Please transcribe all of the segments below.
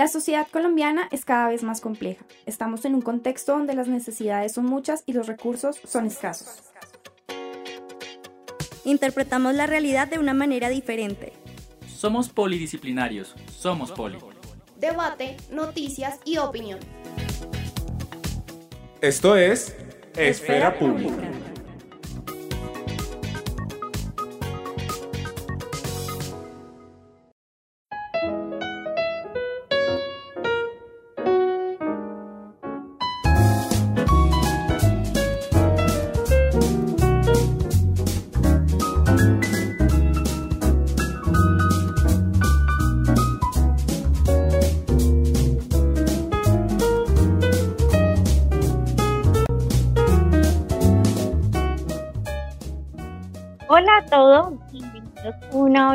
La sociedad colombiana es cada vez más compleja. Estamos en un contexto donde las necesidades son muchas y los recursos son escasos. Interpretamos la realidad de una manera diferente. Somos polidisciplinarios, somos poli. Debate, noticias y opinión. Esto es Esfera, Pública.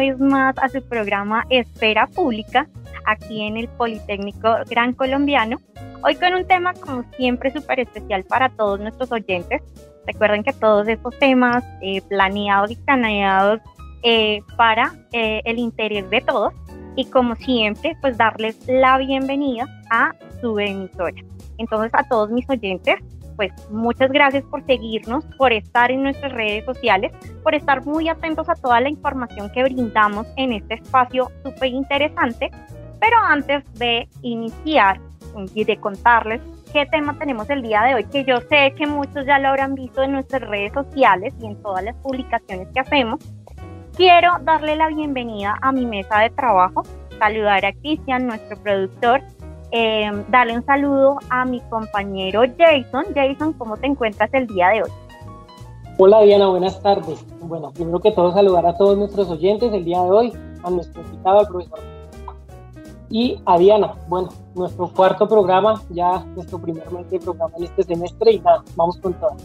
Vez más a su programa Esfera Pública, aquí en el Politécnico Gran Colombiano. Hoy con un tema como siempre súper especial para todos nuestros oyentes. Recuerden que todos estos temas eh, planeados y planeados eh, para eh, el interés de todos y como siempre pues darles la bienvenida a su emisora. Entonces a todos mis oyentes pues muchas gracias por seguirnos, por estar en nuestras redes sociales, por estar muy atentos a toda la información que brindamos en este espacio súper interesante. Pero antes de iniciar y de contarles qué tema tenemos el día de hoy, que yo sé que muchos ya lo habrán visto en nuestras redes sociales y en todas las publicaciones que hacemos, quiero darle la bienvenida a mi mesa de trabajo, saludar a Cristian, nuestro productor, eh, darle un saludo a mi compañero Jason. Jason, ¿cómo te encuentras el día de hoy? Hola Diana, buenas tardes. Bueno, primero que todo saludar a todos nuestros oyentes el día de hoy, a nuestro invitado, al profesor. Y a Diana, bueno, nuestro cuarto programa, ya nuestro primer mes de programa en este semestre y nada, vamos con todo.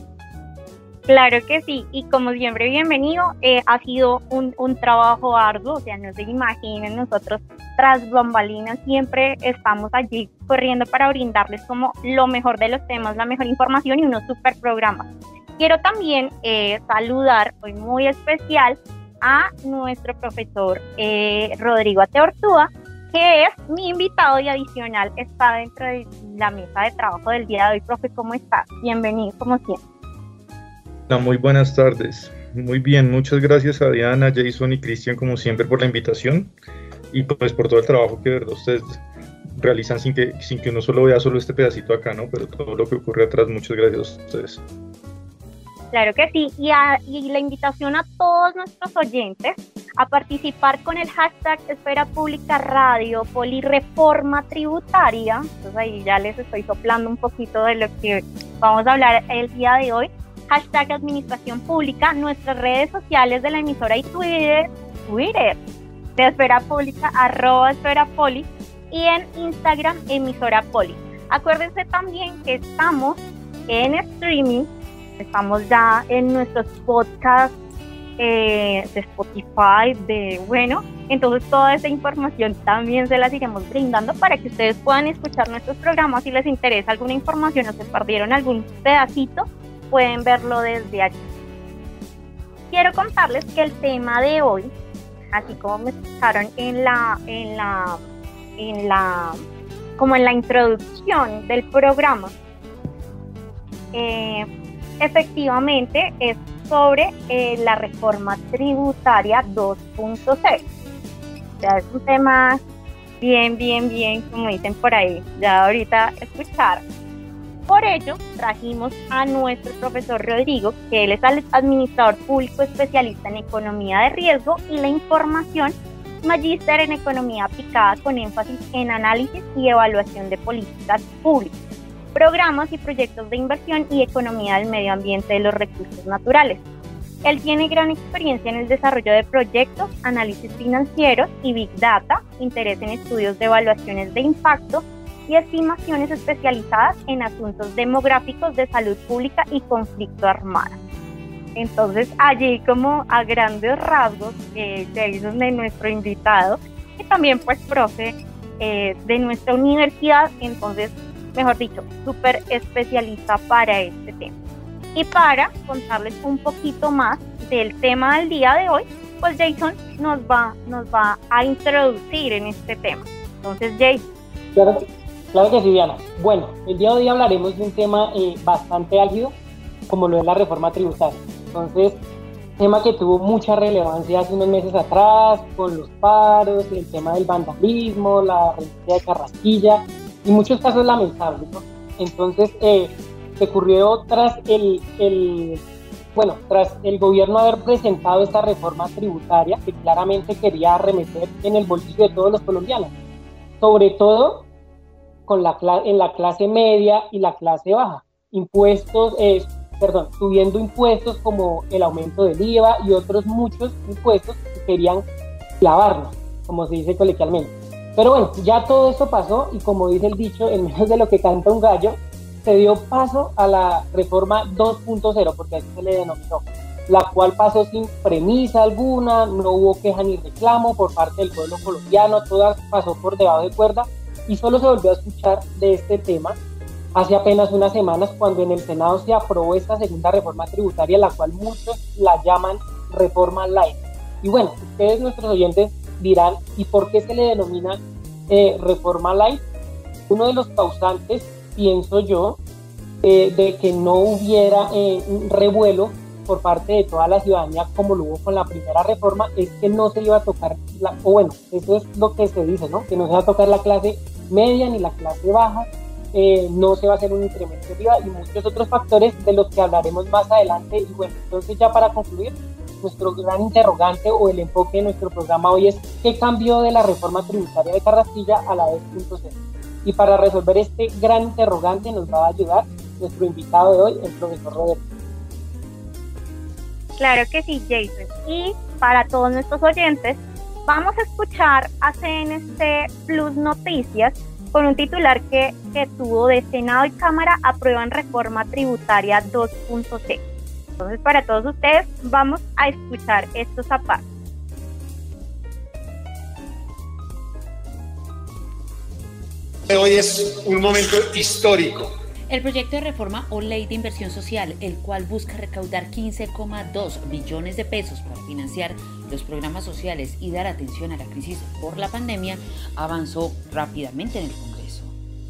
Claro que sí, y como siempre, bienvenido. Eh, ha sido un, un, trabajo arduo, o sea, no se imaginen, nosotros tras bambalinas siempre estamos allí corriendo para brindarles como lo mejor de los temas, la mejor información y unos super programas. Quiero también eh, saludar hoy muy especial a nuestro profesor eh, Rodrigo Ateortúa, que es mi invitado y adicional está dentro de la mesa de trabajo del día de hoy. Profe, ¿cómo está? Bienvenido, como siempre. Muy buenas tardes. Muy bien, muchas gracias a Diana, Jason y Cristian como siempre por la invitación y pues por todo el trabajo que de verdad ustedes realizan sin que, sin que uno solo vea solo este pedacito acá, ¿no? Pero todo lo que ocurre atrás, muchas gracias a ustedes. Claro que sí, y, a, y la invitación a todos nuestros oyentes a participar con el hashtag Esfera Pública Radio Polireforma Tributaria. Entonces ahí ya les estoy soplando un poquito de lo que vamos a hablar el día de hoy hashtag Administración Pública, nuestras redes sociales de la emisora y Twitter, Twitter de Esfera Pública, arroba Esfera Poli, y en Instagram, emisora Poli. Acuérdense también que estamos en streaming, estamos ya en nuestros podcasts eh, de Spotify, de bueno, entonces toda esa información también se las iremos brindando para que ustedes puedan escuchar nuestros programas si les interesa alguna información o se perdieron algún pedacito pueden verlo desde aquí. Quiero contarles que el tema de hoy, así como me escucharon en la, en la, en la, como en la introducción del programa, eh, efectivamente es sobre eh, la reforma tributaria 2.6. O sea, es un tema bien, bien, bien, como dicen por ahí, ya ahorita escucharon. Por ello, trajimos a nuestro profesor Rodrigo, que él es administrador público especialista en economía de riesgo y la información, magíster en economía aplicada con énfasis en análisis y evaluación de políticas públicas, programas y proyectos de inversión y economía del medio ambiente de los recursos naturales. Él tiene gran experiencia en el desarrollo de proyectos, análisis financieros y big data, interés en estudios de evaluaciones de impacto, y estimaciones especializadas en asuntos demográficos de salud pública y conflicto armado. Entonces, allí como a grandes rasgos, eh, Jason de nuestro invitado, que también pues profe eh, de nuestra universidad, entonces, mejor dicho, súper especialista para este tema. Y para contarles un poquito más del tema del día de hoy, pues Jason nos va, nos va a introducir en este tema. Entonces, Jason, Claro, claro que sí, Diana. Bueno, el día de hoy hablaremos de un tema eh, bastante álgido, como lo es la reforma tributaria. Entonces, tema que tuvo mucha relevancia hace unos meses atrás, con los paros, el tema del vandalismo, la renuncia de Carrasquilla y muchos casos lamentables. ¿no? Entonces, eh, se ocurrió tras el, el, bueno, tras el gobierno haber presentado esta reforma tributaria que claramente quería arremeter en el bolsillo de todos los colombianos, sobre todo con la, en la clase media y la clase baja. Impuestos, eh, perdón, subiendo impuestos como el aumento del IVA y otros muchos impuestos que querían clavarnos, como se dice coloquialmente. Pero bueno, ya todo eso pasó y como dice el dicho, en menos de lo que canta un gallo, se dio paso a la reforma 2.0, porque así se le denominó, la cual pasó sin premisa alguna, no hubo queja ni reclamo por parte del pueblo colombiano, toda pasó por debajo de cuerda y solo se volvió a escuchar de este tema hace apenas unas semanas cuando en el Senado se aprobó esta segunda reforma tributaria, la cual muchos la llaman reforma light. Y bueno, ustedes nuestros oyentes dirán, ¿y por qué se le denomina eh, reforma light? Uno de los causantes pienso yo, eh, de que no hubiera eh, un revuelo por parte de toda la ciudadanía como lo hubo con la primera reforma, es que no se iba a tocar, la, o bueno, eso es lo que se dice, ¿no? Que no se va a tocar la clase media ni la clase baja, eh, no se va a hacer un incremento IVA y muchos otros factores de los que hablaremos más adelante. Y bueno, entonces ya para concluir, nuestro gran interrogante o el enfoque de nuestro programa hoy es ¿qué cambió de la reforma tributaria de Carrasquilla a la 2.0? Y para resolver este gran interrogante nos va a ayudar nuestro invitado de hoy, el profesor Roberto. Claro que sí, Jason. Y para todos nuestros oyentes, vamos a escuchar a CNC Plus Noticias con un titular que, que tuvo de Senado y Cámara aprueban reforma tributaria 2.c. Entonces, para todos ustedes, vamos a escuchar estos zapatos. Hoy es un momento histórico. El proyecto de reforma o ley de inversión social, el cual busca recaudar 15,2 billones de pesos para financiar los programas sociales y dar atención a la crisis por la pandemia, avanzó rápidamente en el Congreso.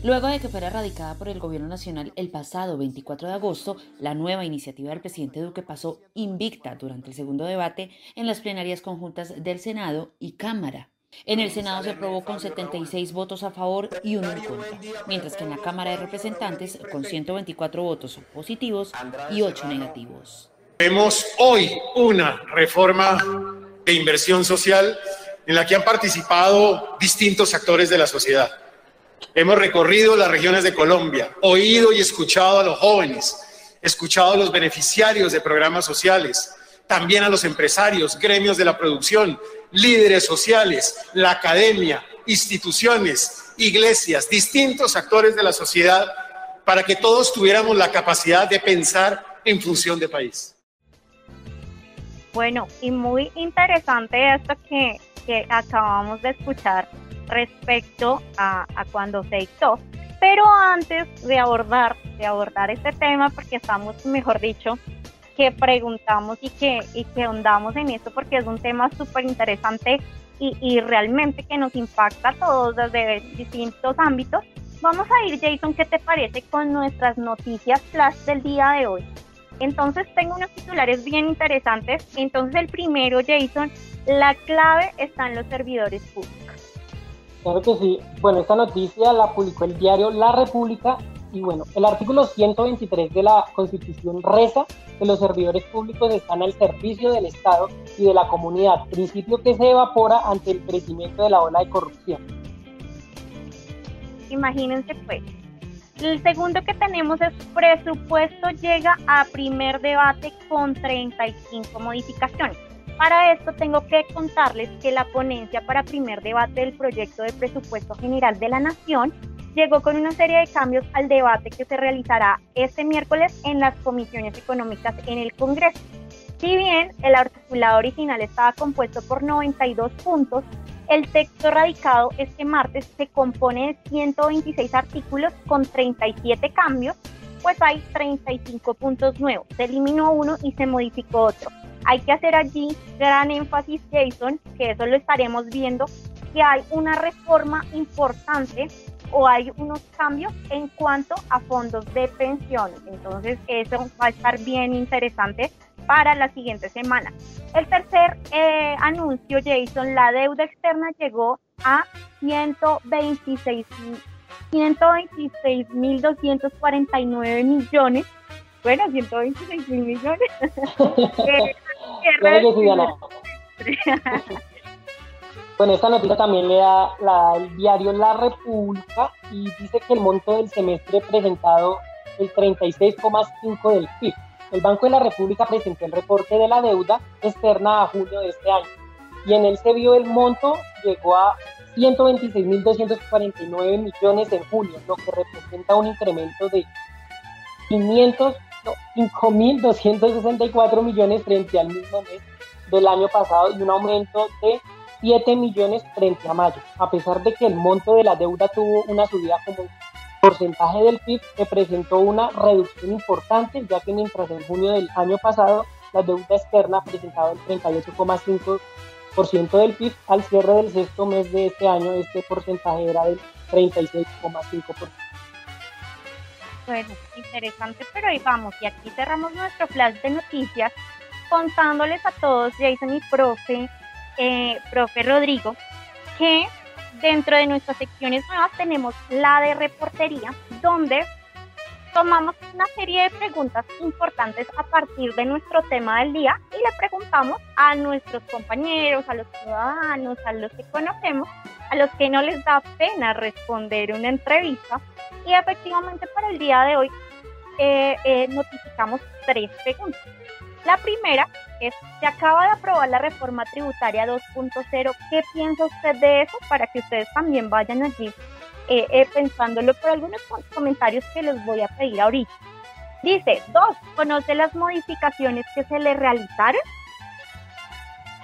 Luego de que fuera radicada por el Gobierno Nacional el pasado 24 de agosto, la nueva iniciativa del presidente Duque pasó invicta durante el segundo debate en las plenarias conjuntas del Senado y Cámara. En el Senado se aprobó con 76 votos a favor y uno en contra, mientras que en la Cámara de Representantes con 124 votos positivos y 8 negativos. Vemos hoy una reforma de inversión social en la que han participado distintos actores de la sociedad. Hemos recorrido las regiones de Colombia, oído y escuchado a los jóvenes, escuchado a los beneficiarios de programas sociales, también a los empresarios, gremios de la producción, líderes sociales, la academia, instituciones, iglesias, distintos actores de la sociedad, para que todos tuviéramos la capacidad de pensar en función de país. Bueno, y muy interesante esto que, acabamos de escuchar respecto a, a, cuando se dictó. Pero antes de abordar, de abordar este tema, porque estamos, mejor dicho, que preguntamos y que, y que ahondamos en esto porque es un tema súper interesante y, y, realmente que nos impacta a todos desde distintos ámbitos. Vamos a ir, Jason, ¿qué te parece con nuestras noticias flash del día de hoy? Entonces tengo unos titulares bien interesantes. Entonces el primero, Jason, la clave está en los servidores públicos. Claro que sí. Bueno, esta noticia la publicó el diario La República y bueno, el artículo 123 de la Constitución reza que los servidores públicos están al servicio del Estado y de la comunidad, principio que se evapora ante el crecimiento de la ola de corrupción. Imagínense pues. El segundo que tenemos es presupuesto llega a primer debate con 35 modificaciones. Para esto tengo que contarles que la ponencia para primer debate del proyecto de presupuesto general de la Nación llegó con una serie de cambios al debate que se realizará este miércoles en las comisiones económicas en el Congreso. Si bien el articulado original estaba compuesto por 92 puntos, el texto radicado este martes se compone de 126 artículos con 37 cambios, pues hay 35 puntos nuevos. Se eliminó uno y se modificó otro. Hay que hacer allí gran énfasis, Jason, que eso lo estaremos viendo, que hay una reforma importante o hay unos cambios en cuanto a fondos de pensión. Entonces, eso va a estar bien interesante para la siguiente semana. El tercer eh, anuncio, Jason, la deuda externa llegó a 126 126.249 millones. Bueno, 126 mil millones. Bueno, esta noticia también le da la, el diario La República y dice que el monto del semestre presentado el 36,5 del PIB. El Banco de la República presentó el reporte de la deuda externa a julio de este año y en él se vio el monto llegó a 126.249 millones en julio, lo que representa un incremento de 5.264 millones frente al mismo mes del año pasado y un aumento de 7 millones frente a mayo, a pesar de que el monto de la deuda tuvo una subida como porcentaje del PIB, se presentó una reducción importante, ya que mientras en junio del año pasado la deuda externa presentaba el 38,5% del PIB, al cierre del sexto mes de este año este porcentaje era del 36,5%. Bueno, interesante, pero ahí vamos, y aquí cerramos nuestro flash de noticias contándoles a todos, Jason y profe, eh, profe Rodrigo, que dentro de nuestras secciones nuevas tenemos la de reportería, donde tomamos una serie de preguntas importantes a partir de nuestro tema del día y le preguntamos a nuestros compañeros, a los ciudadanos, a los que conocemos, a los que no les da pena responder una entrevista. Y efectivamente para el día de hoy eh, eh, notificamos tres preguntas. La primera es, se acaba de aprobar la reforma tributaria 2.0. ¿Qué piensa usted de eso? Para que ustedes también vayan allí eh, eh, pensándolo por algunos comentarios que les voy a pedir ahorita. Dice, dos, ¿conoce las modificaciones que se le realizaron?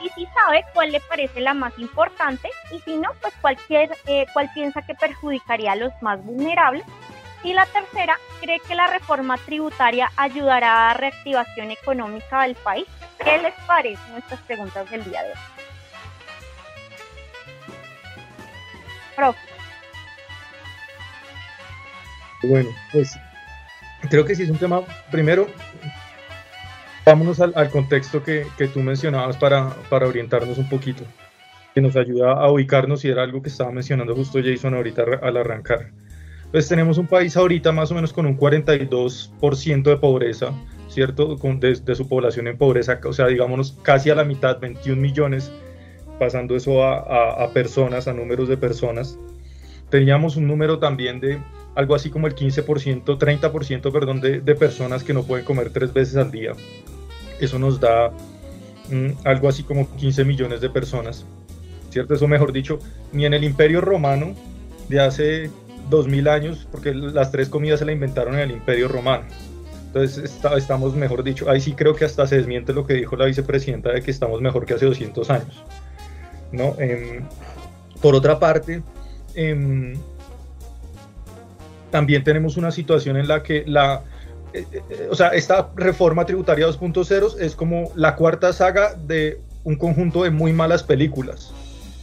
Y si sabe cuál le parece la más importante y si no, pues cualquier, eh, cuál piensa que perjudicaría a los más vulnerables y la tercera, ¿cree que la reforma tributaria ayudará a la reactivación económica del país? ¿Qué les parecen nuestras preguntas del día de hoy? Profe. Bueno, pues creo que sí es un tema, primero, vámonos al, contexto que, que, tú mencionabas para, para orientarnos un poquito, que nos ayuda a ubicarnos y era algo que estaba mencionando justo Jason ahorita al arrancar pues tenemos un país ahorita más o menos con un 42% de pobreza, ¿cierto? Con, de, su población en pobreza, o sea, digamos casi a la mitad, 21 millones, pasando eso a, a, personas, a números de personas. Teníamos un número también de algo así como el 15%, 30%, perdón, de, de, personas que no pueden comer tres veces al día. Eso nos da mm, algo así como 15 millones de personas, ¿cierto? Eso mejor dicho, ni en el Imperio Romano de hace 2000 años, porque las tres comidas se la inventaron en el Imperio Romano. Entonces estamos, mejor dicho, ahí sí creo que hasta se desmiente lo que dijo la vicepresidenta de que estamos mejor que hace 200 años. ¿no? Em, por otra parte, em, también tenemos una situación en la que la, eh, eh, o sea, esta reforma tributaria 2.0 es como la cuarta saga de un conjunto de muy malas películas,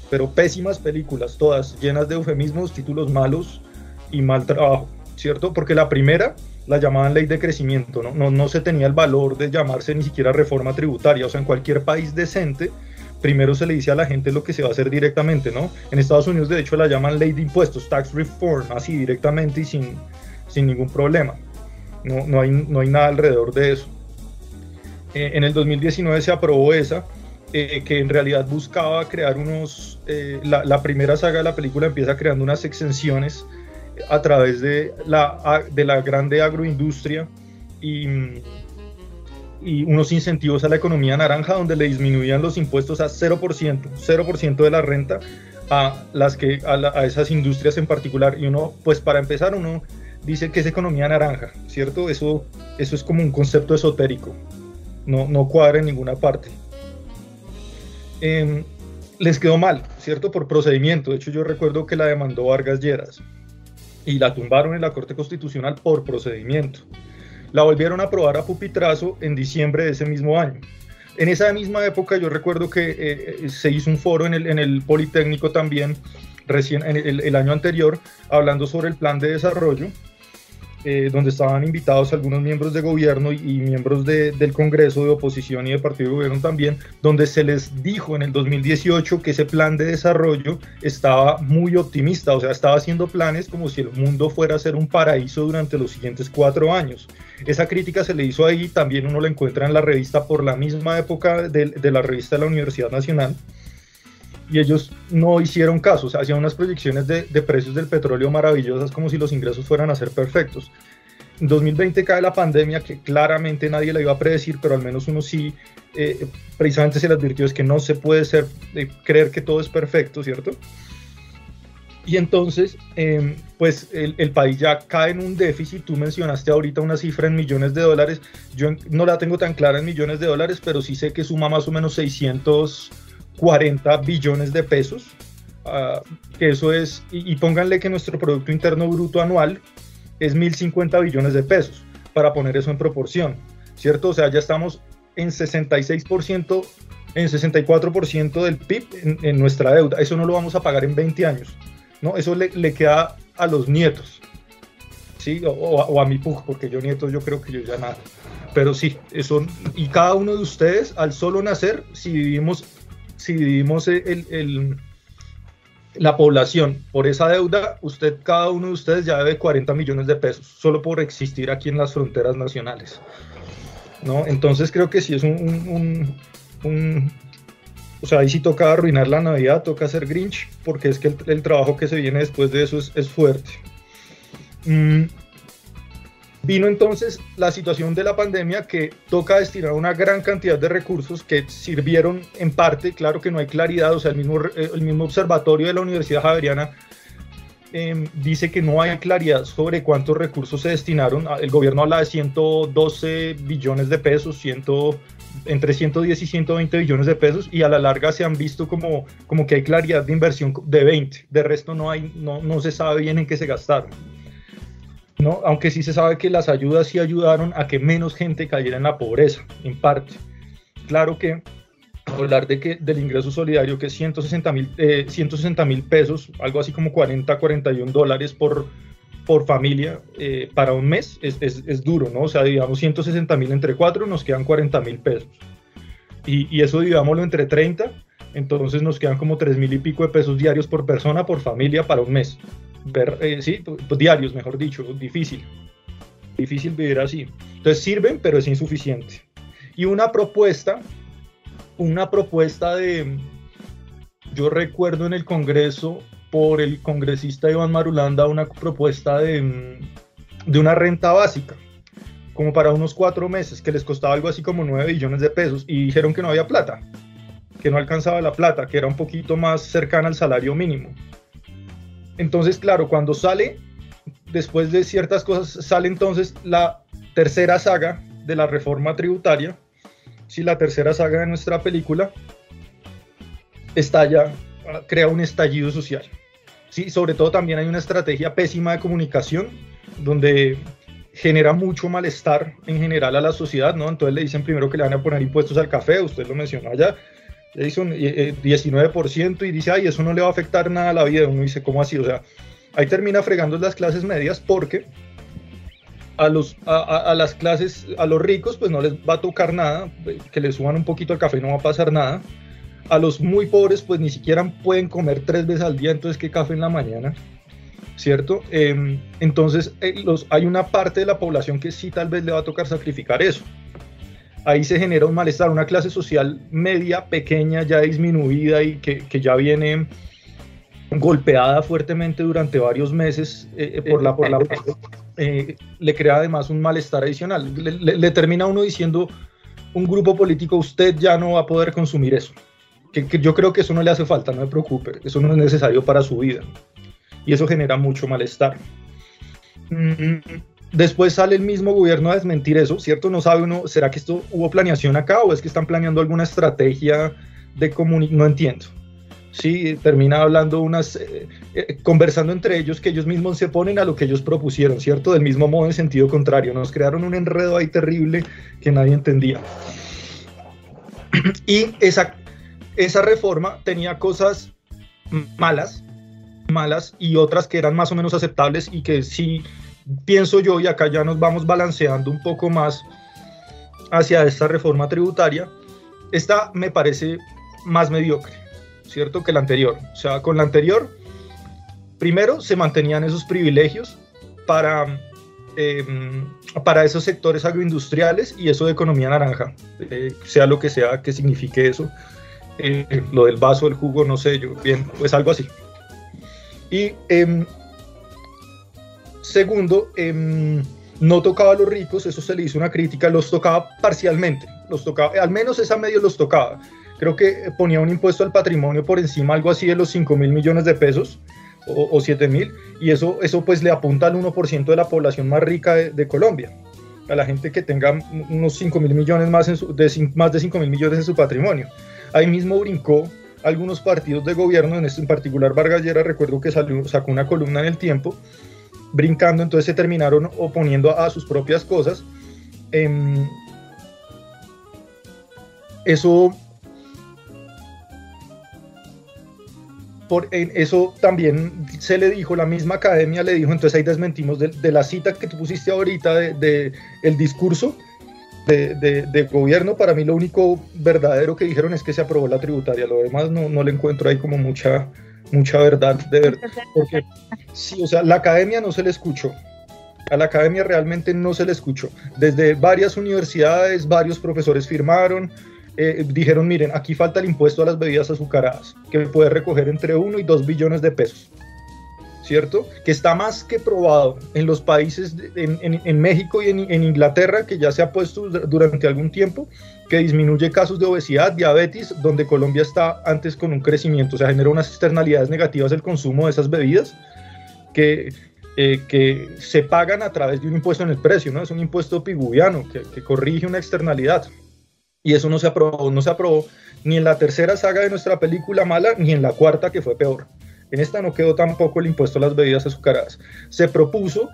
pero pésimas películas, todas llenas de eufemismos, títulos malos, y mal trabajo, ¿cierto? Porque la primera la llamaban ley de crecimiento, ¿no? ¿no? No se tenía el valor de llamarse ni siquiera reforma tributaria, o sea, en cualquier país decente, primero se le dice a la gente lo que se va a hacer directamente, ¿no? En Estados Unidos, de hecho, la llaman ley de impuestos, tax reform, así directamente y sin, sin ningún problema. No, no, hay, no hay nada alrededor de eso. Eh, en el 2019 se aprobó esa, eh, que en realidad buscaba crear unos, eh, la, la, primera saga de la película empieza creando unas exenciones a través de la, de la grande agroindustria y, y unos incentivos a la economía naranja donde le disminuían los impuestos a 0%, 0% de la renta a, las que, a, esas industrias en particular. Y uno, pues para empezar, uno dice que es economía naranja, ¿cierto? Eso, eso es como un concepto esotérico, no, no cuadra en ninguna parte. Em, les quedó mal, ¿cierto? Por procedimiento. De hecho, yo recuerdo que la demandó Vargas Lleras y la tumbaron en la Corte Constitucional por procedimiento. La volvieron a aprobar a pupitrazo en diciembre de ese mismo año. En esa misma época yo recuerdo que eh, se hizo un foro en el, en el Politécnico también recién en el, año anterior hablando sobre el plan de desarrollo, eh, donde estaban invitados algunos miembros de gobierno y, miembros del Congreso de oposición y de partido de gobierno también, donde se les dijo en el 2018 que ese plan de desarrollo estaba muy optimista, o sea, estaba haciendo planes como si el mundo fuera a ser un paraíso durante los siguientes cuatro años. Esa crítica se le hizo ahí, también uno la encuentra en la revista por la misma época de, de la revista de la Universidad Nacional y ellos no hicieron caso, o sea, hacían unas proyecciones de, precios del petróleo maravillosas como si los ingresos fueran a ser perfectos. En 2020 cae la pandemia que claramente nadie la iba a predecir, pero al menos uno sí, eh, precisamente se le advirtió es que no se puede ser, eh, creer que todo es perfecto, ¿cierto? Y entonces, em, pues el, el, país ya cae en un déficit. Tú mencionaste ahorita una cifra en millones de dólares. Yo no la tengo tan clara en millones de dólares, pero sí sé que suma más o menos 600 40 billones de pesos, uh, que eso es, y, y, pónganle que nuestro Producto Interno Bruto anual es 1.050 billones de pesos, para poner eso en proporción, ¿cierto? O sea, ya estamos en 66%, en 64% del PIB en, en, nuestra deuda, eso no lo vamos a pagar en 20 años, ¿no? Eso le, le queda a los nietos, ¿sí? O, o, a mi pug, porque yo nietos yo creo que yo ya nada. Pero sí, eso, y cada uno de ustedes, al solo nacer, si vivimos si dividimos el, la población por esa deuda, usted, cada uno de ustedes ya debe 40 millones de pesos, solo por existir aquí en las fronteras nacionales. ¿no? Entonces creo que sí es un, o sea, ahí sí toca arruinar la Navidad, toca hacer Grinch, porque es que el, trabajo que se viene después de eso es, fuerte. Mm, Vino entonces la situación de la pandemia que toca destinar una gran cantidad de recursos que sirvieron en parte, claro que no hay claridad, o sea, el mismo, el mismo observatorio de la Universidad Javeriana em, dice que no hay claridad sobre cuántos recursos se destinaron. El gobierno habla de 112 billones de pesos, 100, entre 110 y 120 billones de pesos y a la larga se han visto como, como que hay claridad de inversión de 20. De resto no, hay, no, no se sabe bien en qué se gastaron. ¿No? Aunque sí se sabe que las ayudas sí ayudaron a que menos gente cayera en la pobreza, en parte. Claro que hablar de que del ingreso solidario, que es 160 mil eh, pesos, algo así como 40, 41 dólares por, por familia eh, para un mes, es, es, es, duro, ¿no? O sea, digamos 160 mil entre cuatro, nos quedan 40 mil pesos. Y, y, eso digámoslo entre 30, entonces nos quedan como 3 mil y pico de pesos diarios por persona, por familia, para un mes ver, eh, sí, diarios, mejor dicho, difícil. Difícil vivir así. Entonces sirven, pero es insuficiente. Y una propuesta, una propuesta de, yo recuerdo en el Congreso por el congresista Iván Marulanda una propuesta de, de una renta básica, como para unos cuatro meses, que les costaba algo así como nueve billones de pesos y dijeron que no había plata, que no alcanzaba la plata, que era un poquito más cercana al salario mínimo. Entonces, claro, cuando sale, después de ciertas cosas, sale entonces la tercera saga de la reforma tributaria, si la tercera saga de nuestra película, estalla, crea un estallido social. Sí, sobre todo también hay una estrategia pésima de comunicación donde genera mucho malestar en general a la sociedad, ¿no? Entonces le dicen primero que le van a poner impuestos al café, usted lo mencionó allá, le hizo un 19% y dice, ay, eso no le va a afectar nada a la vida. Uno dice, ¿cómo así? O sea, ahí termina fregando las clases medias porque a, los, a, las clases, a los ricos, pues no les va a tocar nada, que les suban un poquito el café no va a pasar nada. A los muy pobres, pues ni siquiera pueden comer tres veces al día, entonces, ¿qué café en la mañana? ¿Cierto? Em, entonces, eh, los, hay una parte de la población que sí tal vez le va a tocar sacrificar eso ahí se genera un malestar, una clase social media, pequeña, ya disminuida y que, que ya viene golpeada fuertemente durante varios meses eh, eh, por la, por la eh, le crea además un malestar adicional. Le, termina uno diciendo, un grupo político, usted ya no va a poder consumir eso. Que, que, yo creo que eso no le hace falta, no me preocupe, eso no es necesario para su vida. Y eso genera mucho malestar. Mm, Después sale el mismo gobierno a desmentir eso, ¿cierto? No sabe uno, ¿será que esto hubo planeación acá o es que están planeando alguna estrategia de comunicación? No entiendo. Sí, termina hablando unas, eh, eh, conversando entre ellos que ellos mismos se ponen a lo que ellos propusieron, ¿cierto? Del mismo modo en sentido contrario. Nos crearon un enredo ahí terrible que nadie entendía. Y esa, esa reforma tenía cosas malas, malas y otras que eran más o menos aceptables y que sí pienso yo, y acá ya nos vamos balanceando un poco más hacia esta reforma tributaria, esta me parece más mediocre, ¿cierto? Que la anterior. O sea, con la anterior, primero se mantenían esos privilegios para, em, para esos sectores agroindustriales y eso de economía naranja, eh, sea lo que sea que signifique eso. Eh, lo del vaso, el jugo, no sé yo, bien, pues algo así. Y em, segundo, em, no tocaba a los ricos, eso se le hizo una crítica, los tocaba parcialmente, los tocaba, al menos esa medio los tocaba. Creo que ponía un impuesto al patrimonio por encima, algo así de los 5 mil millones de pesos o, o 7 mil, y eso, eso pues le apunta al 1% de la población más rica de, Colombia, a la gente que tenga unos 5 mil millones más, de, más de 5 mil millones en su patrimonio. Ahí mismo brincó algunos partidos de gobierno, en, este, en particular Vargas Llera, recuerdo que salió, sacó una columna en el tiempo, brincando, entonces se terminaron oponiendo a, sus propias cosas. Eh, eso, por, eso también se le dijo, la misma academia le dijo, entonces ahí desmentimos de, de la cita que tú pusiste ahorita de, de el discurso de, de, gobierno, para mí lo único verdadero que dijeron es que se aprobó la tributaria, lo demás no, no le encuentro ahí como mucha mucha verdad, de verdad. Porque sí, o sea, la academia no se le escuchó. A la academia realmente no se le escuchó. Desde varias universidades, varios profesores firmaron, eh, dijeron, miren, aquí falta el impuesto a las bebidas azucaradas, que puede recoger entre 1 y 2 billones de pesos. ¿Cierto? Que está más que probado en los países, en, México y en, Inglaterra, que ya se ha puesto durante algún tiempo, que disminuye casos de obesidad, diabetes, donde Colombia está antes con un crecimiento, o sea, genera unas externalidades negativas el consumo de esas bebidas, que, eh, que se pagan a través de un impuesto en el precio, ¿no? Es un impuesto piguviano que, que corrige una externalidad. Y eso no se aprobó, no se aprobó ni en la tercera saga de nuestra película mala, ni en la cuarta que fue peor. En esta no quedó tampoco el impuesto a las bebidas azucaradas. Se propuso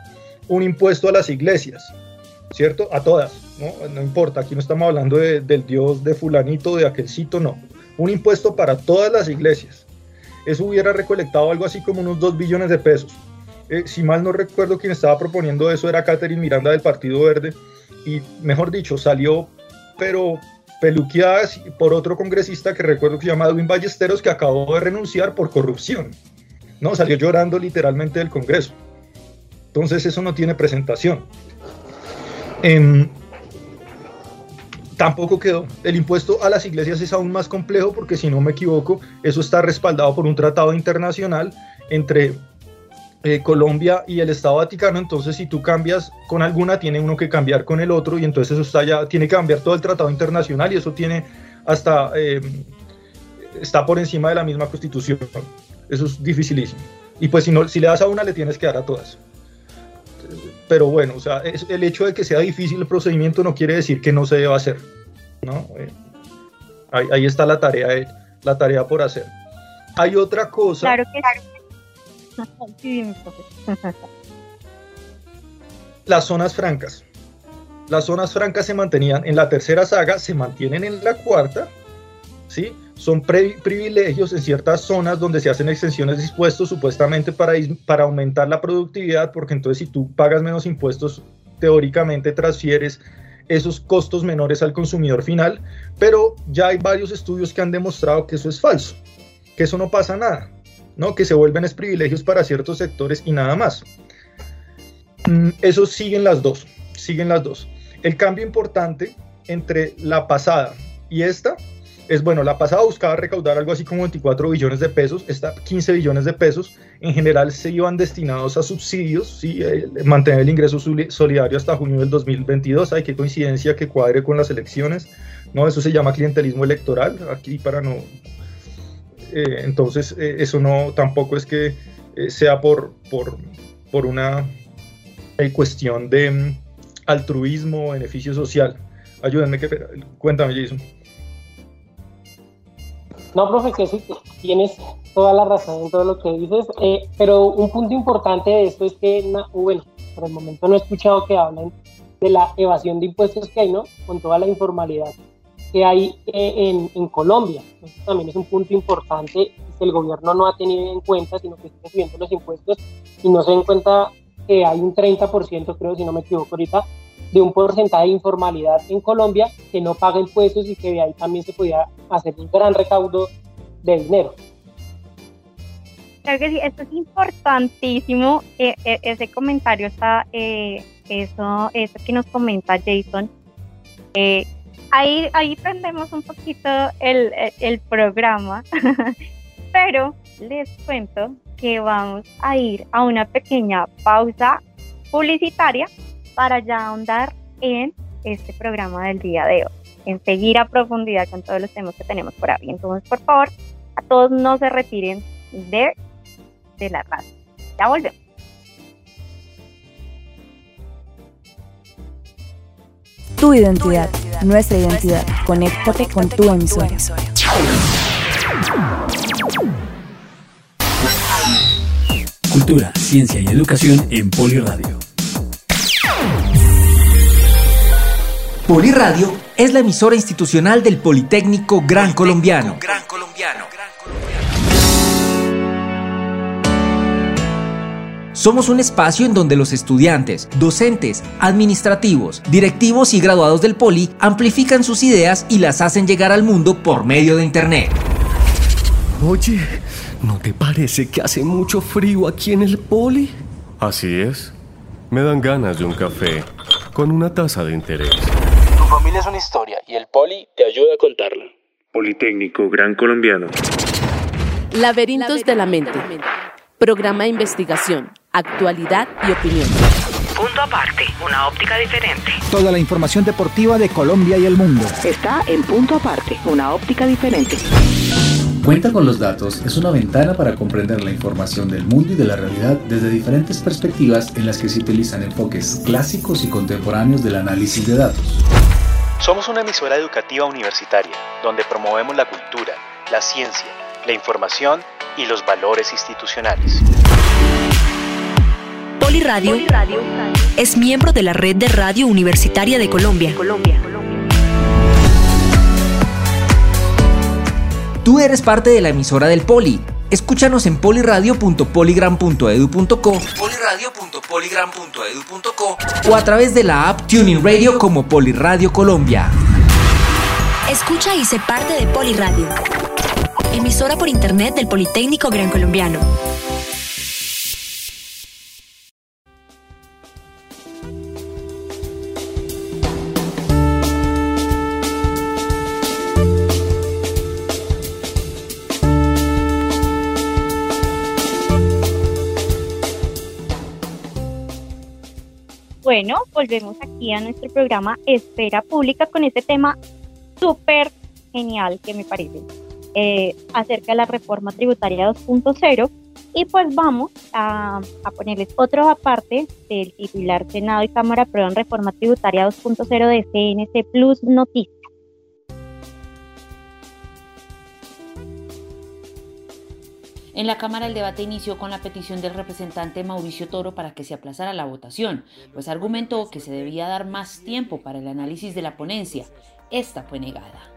un impuesto a las iglesias, ¿cierto? A todas, ¿no? No importa, aquí no estamos hablando del dios de fulanito, de aquelcito, no. Un impuesto para todas las iglesias. Eso hubiera recolectado algo así como unos 2 billones de pesos. Eh, si mal no recuerdo, quien estaba proponiendo eso era Catherine Miranda del Partido Verde. Y mejor dicho, salió, pero peluqueadas por otro congresista que recuerdo que se llama Edwin Ballesteros, que acabó de renunciar por corrupción. No, salió llorando literalmente del Congreso. Entonces eso no tiene presentación. Em, tampoco quedó. El impuesto a las iglesias es aún más complejo porque si no me equivoco, eso está respaldado por un tratado internacional entre eh, Colombia y el Estado Vaticano. Entonces si tú cambias con alguna, tiene uno que cambiar con el otro y entonces eso está ya, tiene que cambiar todo el tratado internacional y eso tiene hasta, em, está por encima de la misma constitución. Eso es dificilísimo. Y pues si, no, si le das a una, le tienes que dar a todas. Pero bueno, o sea, el hecho de que sea difícil el procedimiento no quiere decir que no se deba hacer. ¿no? Eh, ahí, está la tarea, la tarea por hacer. Hay otra cosa. Claro que sí. Las zonas francas. Las zonas francas se mantenían en la tercera saga, se mantienen en la cuarta, ¿sí? son privilegios en ciertas zonas donde se hacen extensiones de impuestos supuestamente para, para aumentar la productividad, porque entonces si tú pagas menos impuestos, teóricamente transfieres esos costos menores al consumidor final, pero ya hay varios estudios que han demostrado que eso es falso, que eso no pasa nada, ¿no? que se vuelven es privilegios para ciertos sectores y nada más. Mm, eso siguen las dos, siguen las dos. El cambio importante entre la pasada y esta es bueno, la pasada buscaba recaudar algo así como 24 billones de pesos, esta 15 billones de pesos, en general se iban destinados a subsidios, ¿sí? Eh, mantener el ingreso solidario hasta junio del 2022, hay qué coincidencia que cuadre con las elecciones, ¿no? Eso se llama clientelismo electoral, aquí para no... Eh, entonces, eh, eso no, tampoco es que sea por, por, por una cuestión de mm, altruismo, beneficio social. Ayúdenme, cuéntame, Jason. No, profe, que tienes toda la razón en todo lo que dices, eh, pero un punto importante de esto es que, bueno, por el momento no he escuchado que hablen de la evasión de impuestos que hay, ¿no? Con toda la informalidad que hay en, en, Colombia. Eso también es un punto importante que el gobierno no ha tenido en cuenta, sino que está subiendo los impuestos y no se den cuenta que hay un 30%, creo, si no me equivoco ahorita, de un porcentaje de informalidad en Colombia que no paga impuestos y que de ahí también se podía hacer un gran recaudo de dinero. Claro que sí, esto es importantísimo. E, e, ese comentario está, eh, eso, eso que nos comenta Jason. Ahí, ahí prendemos un poquito el, el programa, pero les cuento que vamos a ir a una pequeña pausa publicitaria para ya ahondar en este programa del día de hoy, en seguir a profundidad con todos los temas que tenemos por ahí. Entonces, por favor, a todos no se retiren de, de la radio. Ya volvemos. Tu identidad, nuestra identidad. Conéctate con tu emisora. Cultura, ciencia y educación en Poliradio. Poliradio es la emisora institucional del Politécnico Gran Colombiano. Gran Colombiano. Somos un espacio en donde los estudiantes, docentes, administrativos, directivos y graduados del Poli amplifican sus ideas y las hacen llegar al mundo por medio de Internet. Oye, ¿no te parece que hace mucho frío aquí en el Poli? Así es. Me dan ganas de un café con una taza de interés familia es una historia y el Poli te ayuda a contarla. Politécnico Gran Colombiano. Laberintos de la mente. Programa de investigación, actualidad y opinión. Punto aparte, una óptica diferente. Toda la información deportiva de Colombia y el mundo. Está en punto aparte, una óptica diferente. Cuenta con los datos es una ventana para comprender la información del mundo y de la realidad desde diferentes perspectivas en las que se utilizan enfoques clásicos y contemporáneos del análisis de datos. Somos una emisora educativa universitaria donde promovemos la cultura, la ciencia, la información y los valores institucionales. Poliradio, es miembro de la Red de Radio Universitaria de Colombia. Tú eres parte de la emisora del Poli. Escúchanos en poliradio.poligram.edu.co poliradio.poligram.edu.co o a través de la app Tuning Radio como Poliradio Colombia. Escucha y sé parte de Poliradio, emisora por internet del Politécnico Gran Colombiano. Bueno, volvemos aquí a nuestro programa Espera Pública con este tema súper genial que me parece eh, acerca de la reforma tributaria 2.0 y pues vamos a, a, ponerles otro aparte del titular Senado y Cámara aprueban reforma tributaria 2.0 de CNC Plus Noticias. En la Cámara el debate inició con la petición del representante Mauricio Toro para que se aplazara la votación, pues argumentó que se debía dar más tiempo para el análisis de la ponencia. Esta fue negada.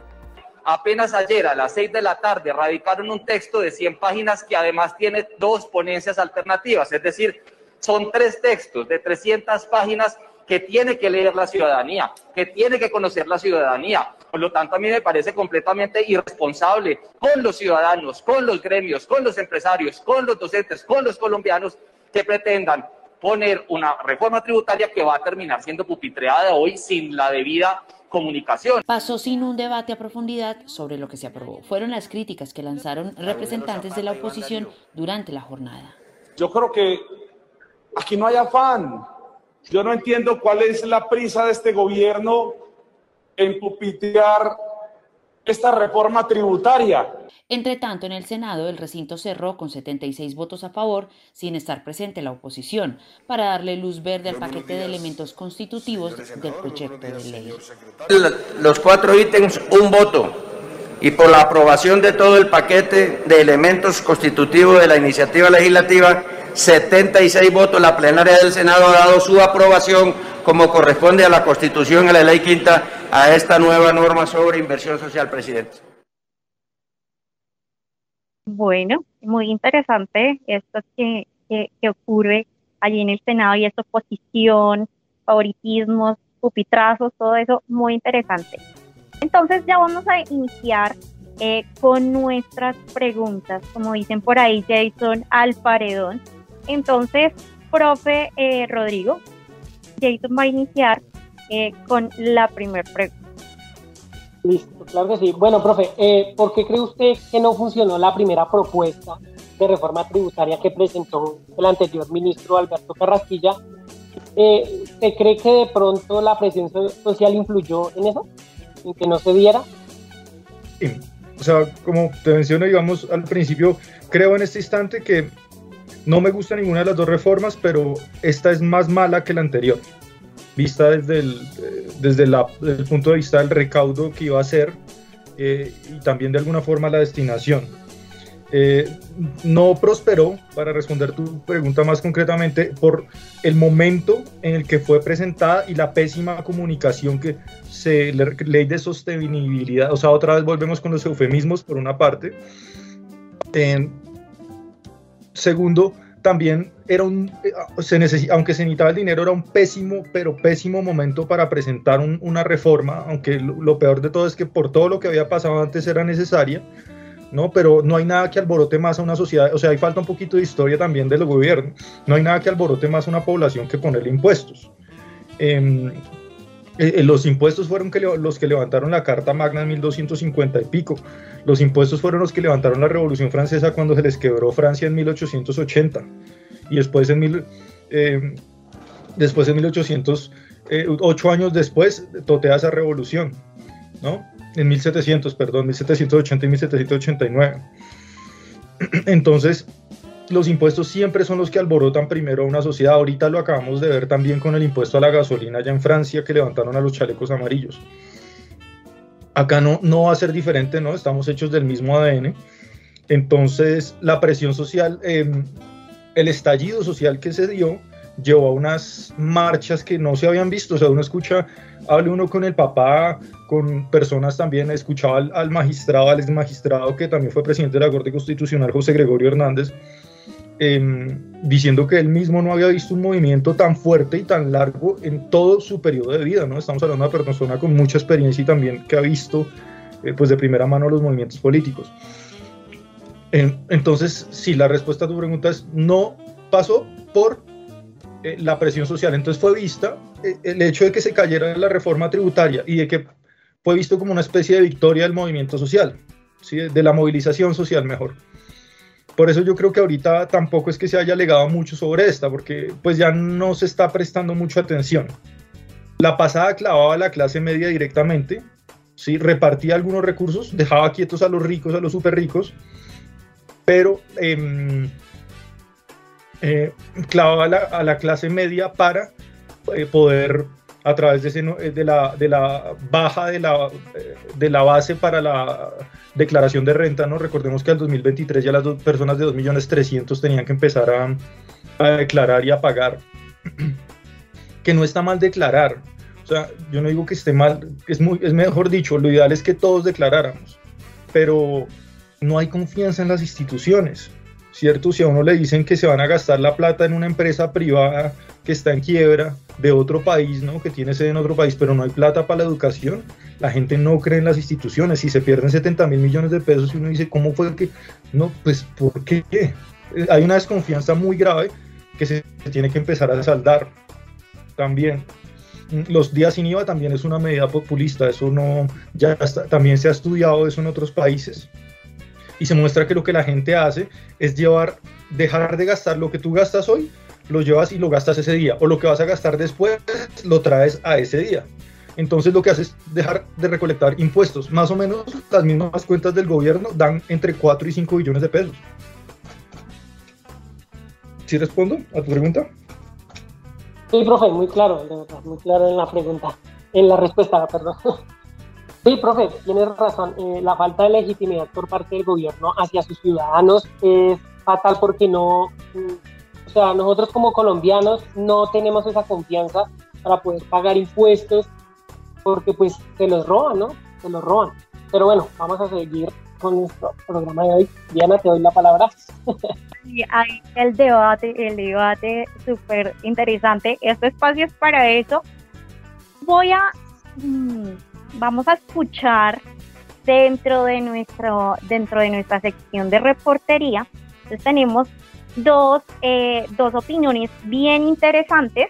Apenas ayer a las 6 de la tarde radicaron un texto de 100 páginas que además tiene dos ponencias alternativas, es decir, son tres textos de 300 páginas que tiene que leer la ciudadanía, que tiene que conocer la ciudadanía. Por lo tanto, a mí me parece completamente irresponsable con los ciudadanos, con los gremios, con los empresarios, con los docentes, con los colombianos que pretendan poner una reforma tributaria que va a terminar siendo pupitreada hoy sin la debida comunicación. Pasó sin un debate a profundidad sobre lo que se aprobó. Fueron las críticas que lanzaron representantes de la oposición durante la jornada. Yo creo que aquí no hay afán. Yo no entiendo cuál es la prisa de este gobierno en pupitear esta reforma tributaria. Entre tanto, en el Senado, el recinto cerró con 76 votos a favor, sin estar presente la oposición, para darle luz verde al paquete de elementos constitutivos del proyecto de ley. Los cuatro ítems, un voto. Y por la aprobación de todo el paquete de elementos constitutivos de la iniciativa legislativa, 76 votos. La plenaria del Senado ha dado su aprobación como corresponde a la Constitución, a la Ley Quinta a esta nueva norma sobre inversión social, presidente. Bueno, muy interesante esto que, que, ocurre allí en el Senado y esta oposición, favoritismos, pupitrazos, todo eso, muy interesante. Entonces ya vamos a iniciar eh, con nuestras preguntas, como dicen por ahí Jason Alparedón. Entonces, profe eh, Rodrigo, Jason va a iniciar eh, con la primera pregunta. Listo, claro que sí. Bueno, profe, ¿por qué cree usted que no funcionó la primera propuesta de reforma tributaria que presentó el anterior ministro Alberto Carrasquilla? ¿Usted cree que de pronto la presión social influyó en eso? ¿En que no se diera? O sea, como te menciono, digamos, al principio, creo en este instante que no me gusta ninguna de las dos reformas, pero esta es más mala que la anterior, vista desde el, eh, desde la, el punto de vista del recaudo que iba a ser eh, y también de alguna forma la destinación. Eh, no prosperó, para responder tu pregunta más concretamente, por el momento en el que fue presentada y la pésima comunicación que se ley de sostenibilidad, o sea, otra vez volvemos con los eufemismos por una parte. Segundo, también era un, eh, se aunque se necesitaba el dinero, era un pésimo, pero pésimo momento para presentar una reforma, aunque lo peor de todo es que por todo lo que había pasado antes era necesaria. ¿no? Pero no hay nada que alborote más a una sociedad, o sea, hay falta un poquito de historia también del gobierno, no hay nada que alborote más a una población que ponerle impuestos. Eh, eh, los impuestos fueron los que levantaron la Carta Magna en 1250 y pico. Los impuestos fueron los que levantaron la Revolución Francesa cuando se les quebró Francia en 1880. Y después en, mil, em, después en 1800, eh, ocho años después, totea esa revolución. ¿no? en 1700, perdón, 1780 y 1789. Entonces, los impuestos siempre son los que alborotan primero a una sociedad. Ahorita lo acabamos de ver también con el impuesto a la gasolina allá en Francia que levantaron a los chalecos amarillos. Acá no, no va a ser diferente, ¿no? Estamos hechos del mismo ADN. Entonces, la presión social, em, el estallido social que se dio, llevó a unas marchas que no se habían visto. O sea, uno escucha, hable uno con el papá, con personas también, escuchaba al, al magistrado, al ex magistrado que también fue presidente de la Corte Constitucional, José Gregorio Hernández, em, diciendo que él mismo no había visto un movimiento tan fuerte y tan largo en todo su periodo de vida. ¿no? Estamos hablando de una persona con mucha experiencia y también que ha visto eh, pues de primera mano los movimientos políticos. entonces, si la respuesta a tu pregunta es no pasó por eh, la presión social. Entonces fue vista eh, el hecho de que se cayera la reforma tributaria y de que fue visto como una especie de victoria del movimiento social, ¿sí? de la movilización social mejor. Por eso yo creo que ahorita tampoco es que se haya alegado mucho sobre esta, porque pues ya no se está prestando mucha atención. La pasada clavaba a la clase media directamente, ¿sí? repartía algunos recursos, dejaba quietos a los ricos, a los súper ricos, pero eh, eh, clavaba a la, clase media para eh, poder a través de, eh, de, la, de, la, baja de la, eh, de la base para la declaración de renta, ¿no? Recordemos que al 2023 ya las personas de 2.300.000 tenían que empezar a, a, declarar y a pagar. que no está mal declarar. O sea, yo no digo que esté mal, es, muy, es mejor dicho, lo ideal es que todos declaráramos, pero no hay confianza en las instituciones. ¿Cierto? Si a uno le dicen que se van a gastar la plata en una empresa privada que está en quiebra de otro país, ¿no? Que tiene sede en otro país, pero no hay plata para la educación, la gente no cree en las instituciones. Si se pierden 70 mil millones de pesos y uno dice, ¿cómo fue que? No, pues, ¿por qué? Hay una desconfianza muy grave que se tiene que empezar a saldar también. Los días sin IVA también es una medida populista, eso no, ya también se ha estudiado eso en otros países y se muestra que lo que la gente hace es llevar, dejar de gastar lo que tú gastas hoy, lo llevas y lo gastas ese día, o lo que vas a gastar después, lo traes a ese día. Entonces lo que hace es dejar de recolectar impuestos. Más o menos las mismas cuentas del gobierno dan entre 4 y 5 billones de pesos. ¿Sí respondo a tu pregunta? Sí, profe, muy claro, muy claro en la pregunta, en la respuesta, perdón. Sí, profe, tienes razón. Eh, la falta de legitimidad por parte del gobierno hacia sus ciudadanos es fatal porque no, mm, o sea, nosotros como colombianos no tenemos esa confianza para poder pagar impuestos porque pues se los roban, ¿no? Se los roban. Pero bueno, vamos a seguir con nuestro programa de hoy. Diana, te doy la palabra. Y ahí el debate, el debate súper interesante. Este espacio es para eso. Voy a, mm, vamos a escuchar dentro de nuestro, dentro de nuestra sección de reportería. Entonces tenemos dos, eh, dos opiniones bien interesantes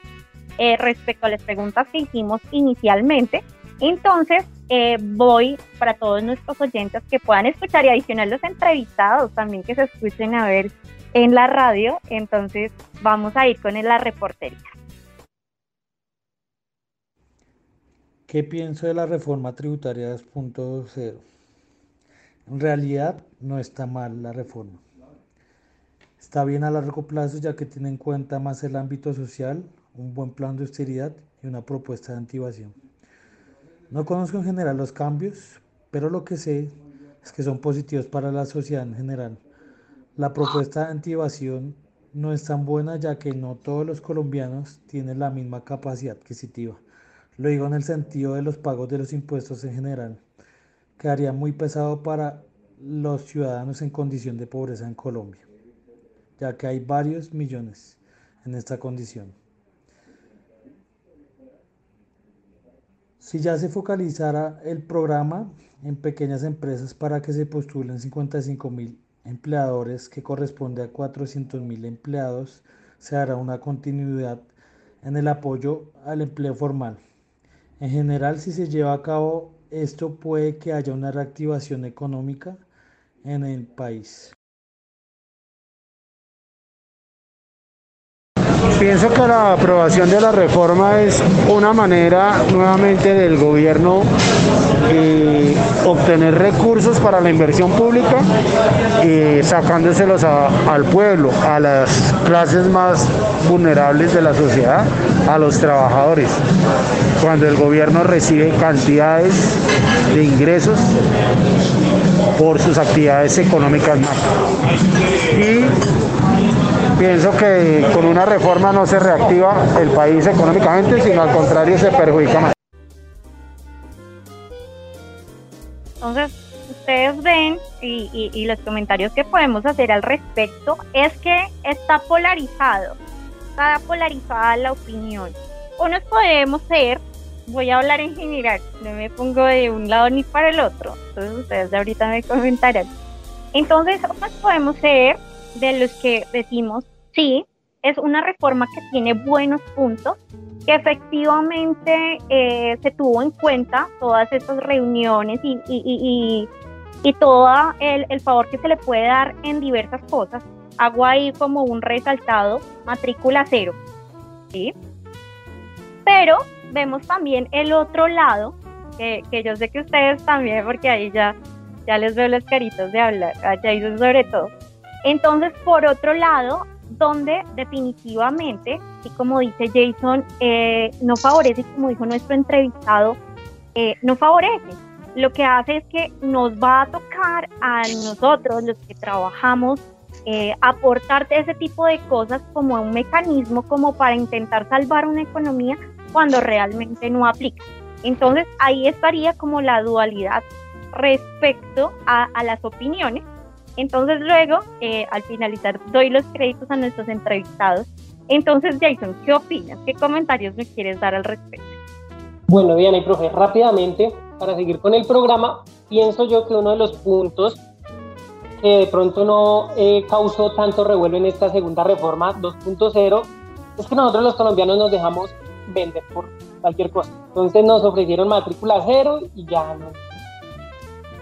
eh, respecto a las preguntas que hicimos inicialmente. Entonces, eh, voy para todos nuestros oyentes que puedan escuchar y adicional los entrevistados también que se escuchen a ver en la radio. Entonces, vamos a ir con la reportería. ¿Qué pienso de la reforma tributaria 2.0? En realidad no está mal la reforma. Está bien a largo plazo ya que tiene en cuenta más el ámbito social, un buen plan de austeridad y una propuesta de antivación. No conozco en general los cambios, pero lo que sé es que son positivos para la sociedad en general. La propuesta de antivación no es tan buena ya que no todos los colombianos tienen la misma capacidad adquisitiva. Lo digo en el sentido de los pagos de los impuestos en general. Quedaría muy pesado para los ciudadanos en condición de pobreza en Colombia, ya que hay varios millones en esta condición. Si ya se focalizara el programa en pequeñas empresas para que se postulen 55 mil empleadores, que corresponde a 400 mil empleados, se hará una continuidad en el apoyo al empleo formal. En general, si se lleva a cabo esto, puede que haya una reactivación económica en el país. Pienso que la aprobación de la reforma es una manera nuevamente del gobierno eh, obtener recursos para la inversión pública y sacándoselos al pueblo, a las clases más vulnerables de la sociedad, a los trabajadores. Cuando el gobierno recibe cantidades de ingresos por sus actividades económicas Y pienso que con una reforma no se reactiva el país económicamente, sino al contrario se perjudica más. Entonces, ustedes ven y, y, los comentarios que podemos hacer al respecto es que está polarizado, está polarizada la opinión. Unos podemos ser, voy a hablar en general, no me pongo de un lado ni para el otro, entonces ustedes ahorita me comentarán. Entonces, unos podemos ser de los que decimos, sí, es una reforma que tiene buenos puntos, que efectivamente eh, se tuvo en cuenta todas estas reuniones y, y, y, todo el, el, favor que se le puede dar en diversas cosas. Hago ahí como un resaltado, matrícula cero. ¿sí? Pero vemos también el otro lado, que, que yo sé que ustedes también, porque ahí ya, ya les veo las caritas de hablar, allá hizo sobre todo. Entonces, por otro lado, donde definitivamente, y como dice Jason, eh, no favorece, como dijo nuestro entrevistado, eh, no favorece. Lo que hace es que nos va a tocar a nosotros, los que trabajamos, eh, aportarte ese tipo de cosas como un mecanismo como para intentar salvar una economía cuando realmente no aplica. Entonces ahí estaría como la dualidad respecto a las opiniones entonces luego, eh, al finalizar, doy los créditos a nuestros entrevistados. Entonces, Jason, ¿qué opinas? ¿Qué comentarios me quieres dar al respecto? Bueno, Diana y profe, rápidamente, para seguir con el programa, pienso yo que uno de los puntos que de pronto no eh, causó tanto revuelo en esta segunda reforma 2.0 es que nosotros los colombianos nos dejamos vender por cualquier cosa. Entonces nos ofrecieron matrícula cero y ya no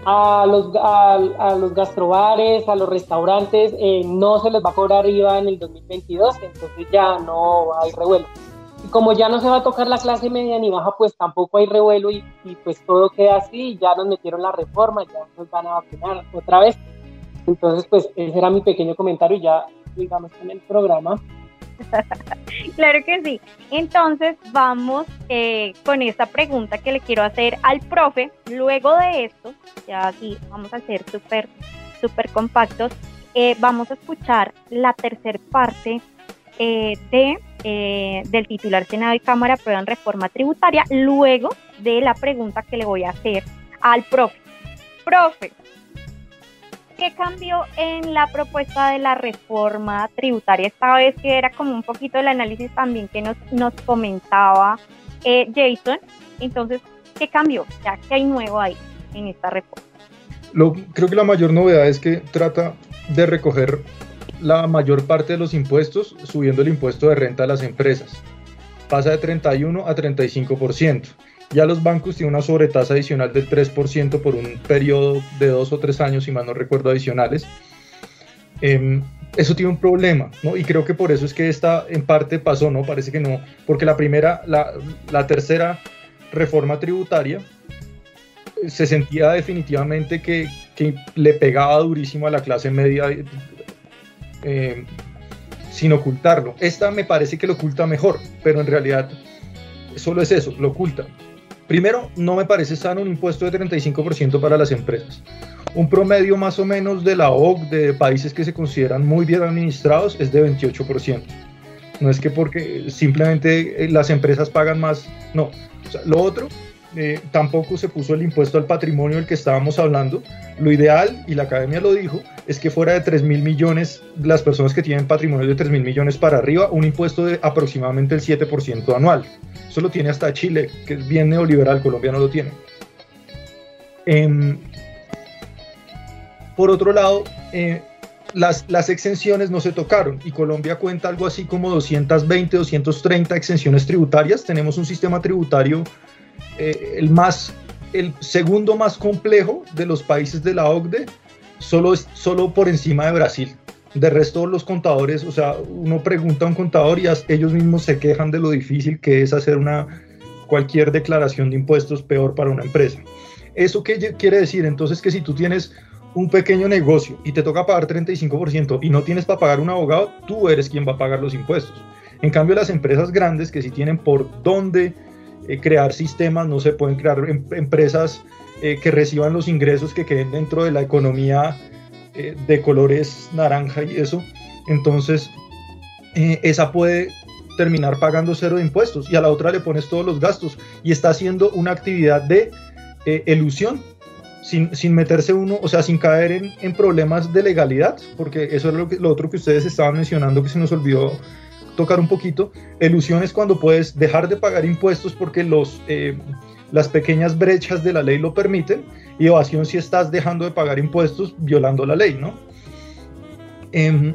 a los, a, los gastrobares, a los restaurantes, eh, no se les va a cobrar IVA en el 2022, entonces ya no hay revuelo. Y como ya no se va a tocar la clase media ni baja, pues tampoco hay revuelo y, pues todo queda así, ya nos metieron la reforma, ya nos van a vacunar otra vez. Entonces, pues ese era mi pequeño comentario ya digamos en el programa. claro que sí. Entonces vamos eh, con esta pregunta que le quiero hacer al profe. Luego de esto, ya aquí vamos a ser súper, súper compactos. Eh, vamos a escuchar la tercera parte eh, de, del titular Senado y Cámara aprueban reforma tributaria. Luego de la pregunta que le voy a hacer al profe. Profe, ¿qué cambió en la propuesta de la reforma tributaria? Esta vez que era como un poquito el análisis también que nos, nos comentaba eh, Jason. Entonces, ¿qué cambió? Que hay nuevo ahí en esta reforma. Lo, creo que la mayor novedad es que trata de recoger la mayor parte de los impuestos subiendo el impuesto de renta a las empresas. Pasa de 31 a 35%. Ya los bancos tienen una sobretasa adicional del 3% por un periodo de dos o tres años, si mal no recuerdo, adicionales. Em, eso tiene un problema, ¿no? Y creo que por eso es que esta en parte pasó, ¿no? Parece que no, porque la primera, la, la tercera reforma tributaria se sentía definitivamente que, que, le pegaba durísimo a la clase media eh, sin ocultarlo. Esta me parece que lo oculta mejor, pero en realidad solo es eso, lo oculta. Primero, no me parece sano un impuesto de 35% para las empresas. Un promedio más o menos de la OCDE de países que se consideran muy bien administrados es de 28%. No es que porque simplemente las empresas pagan más, no. lo otro eh, tampoco se puso el impuesto al patrimonio del que estábamos hablando. Lo ideal, y la academia lo dijo, es que fuera de 3 mil millones, las personas que tienen patrimonio de 3 mil millones para arriba, un impuesto de aproximadamente el 7% anual. Eso lo tiene hasta Chile, que es bien neoliberal, Colombia no lo tiene. Eh, por otro lado, eh, las, las, exenciones no se tocaron y Colombia cuenta algo así como 220, 230 exenciones tributarias. Tenemos un sistema tributario eh, el, más, el segundo más complejo de los países de la OCDE, solo, solo por encima de Brasil. De resto, los contadores, o sea, uno pregunta a un contador y ellos mismos se quejan de lo difícil que es hacer una, cualquier declaración de impuestos peor para una empresa. ¿Eso qué quiere decir? Entonces que si tú tienes un pequeño negocio y te toca pagar 35% y no tienes para pagar un abogado, tú eres quien va a pagar los impuestos. En cambio, las empresas grandes que sí tienen por dónde eh, crear sistemas, no se pueden crear em empresas eh, que reciban los ingresos que queden dentro de la economía eh, de colores naranja y eso. Entonces, esa puede terminar pagando cero impuestos y a la otra le pones todos los gastos y está haciendo una actividad de elusión sin, sin, meterse uno, o sea, sin caer en, en, problemas de legalidad, porque eso es lo, que, lo otro que ustedes estaban mencionando que se nos olvidó tocar un poquito. Elusión es cuando puedes dejar de pagar impuestos porque los, eh, las pequeñas brechas de la ley lo permiten. Y evasión si estás dejando de pagar impuestos violando la ley, ¿no? Eh,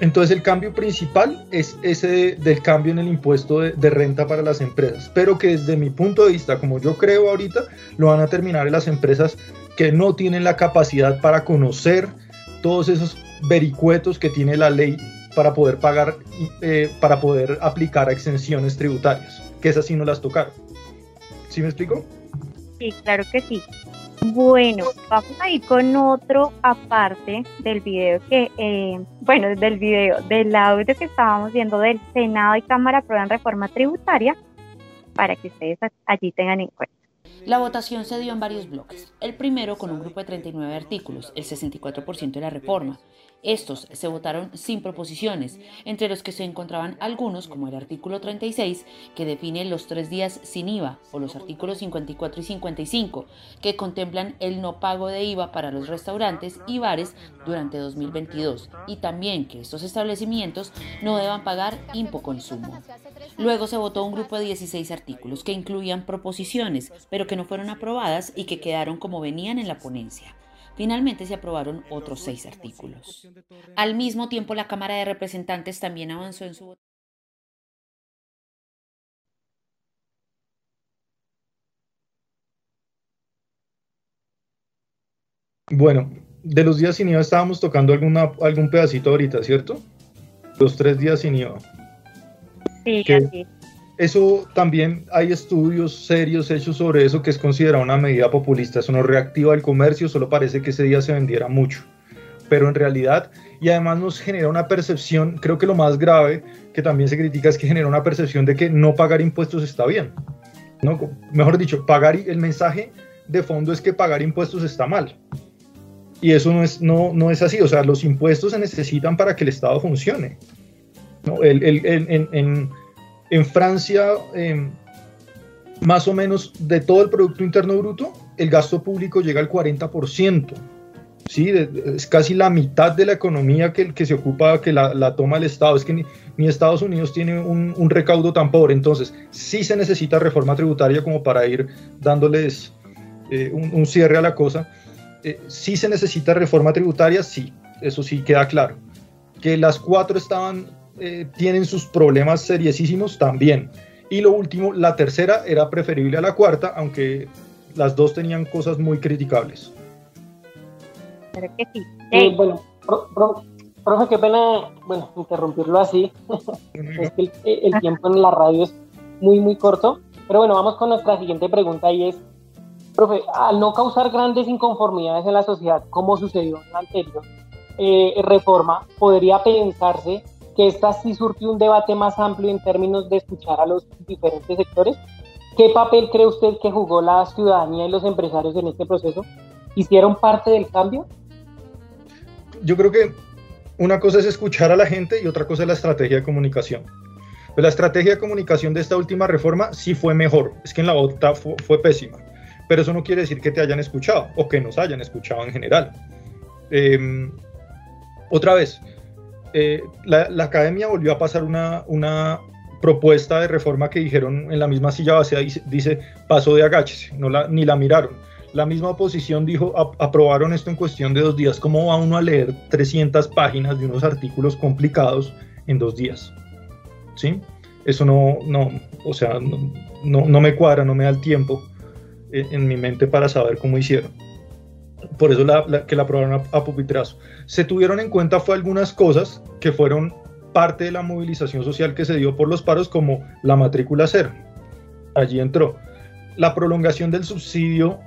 entonces el cambio principal es ese del cambio en el impuesto de, de, renta para las empresas, pero que desde mi punto de vista, como yo creo ahorita, lo van a terminar en las empresas que no tienen la capacidad para conocer todos esos vericuetos que tiene la ley para poder pagar, eh, para poder aplicar a exenciones tributarias, que esas sí no las tocaron. ¿Sí me explico? Sí, claro que sí. Bueno, vamos a ir con otro aparte del video que, eh, bueno, del video, del audio que estábamos viendo del Senado y Cámara aprueban reforma tributaria, para que ustedes allí tengan en cuenta. La votación se dio en varios bloques. El primero con un grupo de 39 artículos, el 64% de la reforma. Estos se votaron sin proposiciones, entre los que se encontraban algunos, como el artículo 36, que define los tres días sin IVA, o los artículos 54 y 55, que contemplan el no pago de IVA para los restaurantes y bares durante 2022, y también que estos establecimientos no deban pagar impoconsumo. Luego se votó un grupo de 16 artículos que incluían proposiciones, pero que no fueron aprobadas y que quedaron como venían en la ponencia. Finalmente se aprobaron otros seis artículos. Al mismo tiempo, la Cámara de Representantes también avanzó en su Bueno, de los días sin IVA estábamos tocando alguna, algún pedacito ahorita, ¿cierto? Los tres días sin IVA. Sí, así eso también hay estudios serios hechos sobre eso que es considerada una medida populista. Eso no reactiva el comercio, solo parece que ese día se vendiera mucho. Pero en realidad, y además nos genera una percepción, creo que lo más grave que también se critica es que genera una percepción de que no pagar impuestos está bien. ¿no? Mejor dicho, pagar el mensaje de fondo es que pagar impuestos está mal. Y eso no es, no, no es así. O sea, los impuestos se necesitan para que el Estado funcione. ¿no? El, el, en, en Francia, em, más o menos de todo el Producto Interno Bruto, el gasto público llega al 40%. ¿sí? Es casi la mitad de la economía que, que se ocupa, que la, toma el Estado. Es que ni, Estados Unidos tiene un, recaudo tan pobre. Entonces, sí se necesita reforma tributaria como para ir dándoles eh, un, cierre a la cosa. Eh, sí se necesita reforma tributaria, sí, eso sí queda claro. Que las cuatro estaban, eh, tienen sus problemas seriosísimos también. Y lo último, la tercera era preferible a la cuarta, aunque las dos tenían cosas muy criticables que sí. bueno, profe, qué pena, bueno, interrumpirlo así. es que el, tiempo en la radio es muy, muy corto. Pero bueno, vamos con nuestra siguiente pregunta y es, profe, al no causar grandes inconformidades en la sociedad, como sucedió en la anterior eh, reforma, podría pensarse que esta sí surgió un debate más amplio en términos de escuchar a los diferentes sectores. ¿Qué papel cree usted que jugó la ciudadanía y los empresarios en este proceso? ¿Hicieron parte del cambio? yo creo que una cosa es escuchar a la gente y otra cosa es la estrategia de comunicación. Pues la estrategia de comunicación de esta última reforma sí fue mejor, es que en la otra fue, pésima, pero eso no quiere decir que te hayan escuchado o que nos hayan escuchado en general. Em, otra vez, eh, la, academia volvió a pasar una, propuesta de reforma que dijeron en la misma silla vacía, dice, paso de agaches, no la, ni la miraron la misma oposición dijo, aprobaron esto en cuestión de dos días. ¿Cómo va uno a leer 300 páginas de unos artículos complicados en dos días? ¿Sí? Eso no, no o sea, no, no, me cuadra, no me da el tiempo en, en, mi mente para saber cómo hicieron. Por eso la, que la aprobaron a, a pupitrazo. Se tuvieron en cuenta fue algunas cosas que fueron parte de la movilización social que se dio por los paros, como la matrícula cero. Allí entró. La prolongación del subsidio